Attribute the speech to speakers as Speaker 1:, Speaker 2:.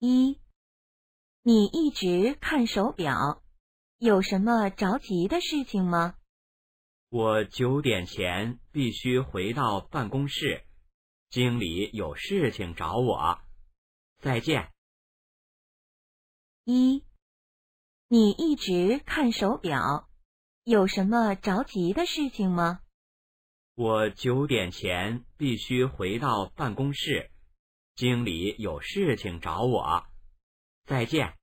Speaker 1: 一，你一直看手表，有什么着急的事情吗？
Speaker 2: 我九点前必须回到办公室，经理有事情找我。再见。
Speaker 1: 一，你一直看手表，有什么着急的事情吗？
Speaker 2: 我九点前必须回到办公室，经理有事情找我。再见。